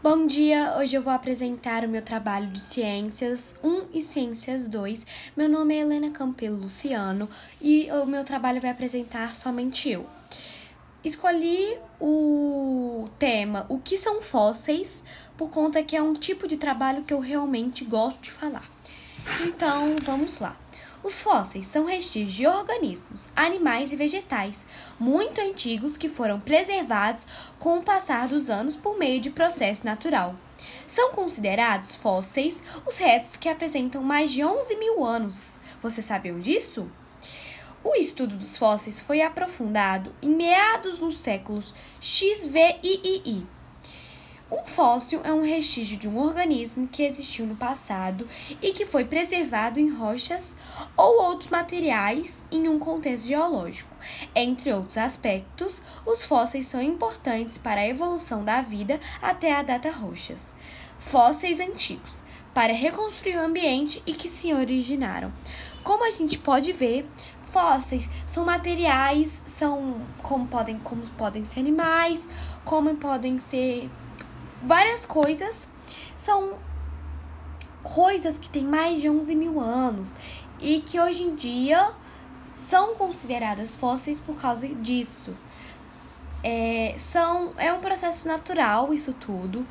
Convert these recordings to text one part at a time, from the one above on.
Bom dia, hoje eu vou apresentar o meu trabalho de Ciências 1 e Ciências 2. Meu nome é Helena Campelo Luciano e o meu trabalho vai apresentar somente eu. Escolhi o tema O que são fósseis por conta que é um tipo de trabalho que eu realmente gosto de falar. Então, vamos lá. Os fósseis são restígios de organismos, animais e vegetais muito antigos que foram preservados com o passar dos anos por meio de processo natural. São considerados fósseis os restos que apresentam mais de 11 mil anos. Você sabiam disso? O estudo dos fósseis foi aprofundado em meados dos séculos XVII um fóssil é um restígio de um organismo que existiu no passado e que foi preservado em rochas ou outros materiais em um contexto geológico. Entre outros aspectos, os fósseis são importantes para a evolução da vida até a data rochas. Fósseis antigos para reconstruir o ambiente e que se originaram. Como a gente pode ver, fósseis são materiais, são como podem, como podem ser animais, como podem ser várias coisas são coisas que têm mais de 11 mil anos e que hoje em dia são consideradas fósseis por causa disso. É, são, é um processo natural isso tudo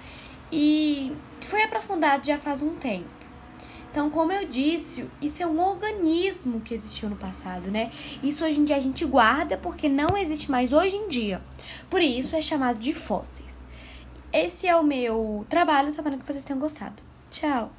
e foi aprofundado já faz um tempo. Então, como eu disse, isso é um organismo que existiu no passado, né? Isso hoje em dia a gente guarda porque não existe mais hoje em dia. Por isso é chamado de fósseis. Esse é o meu trabalho, espero que vocês tenham gostado. Tchau!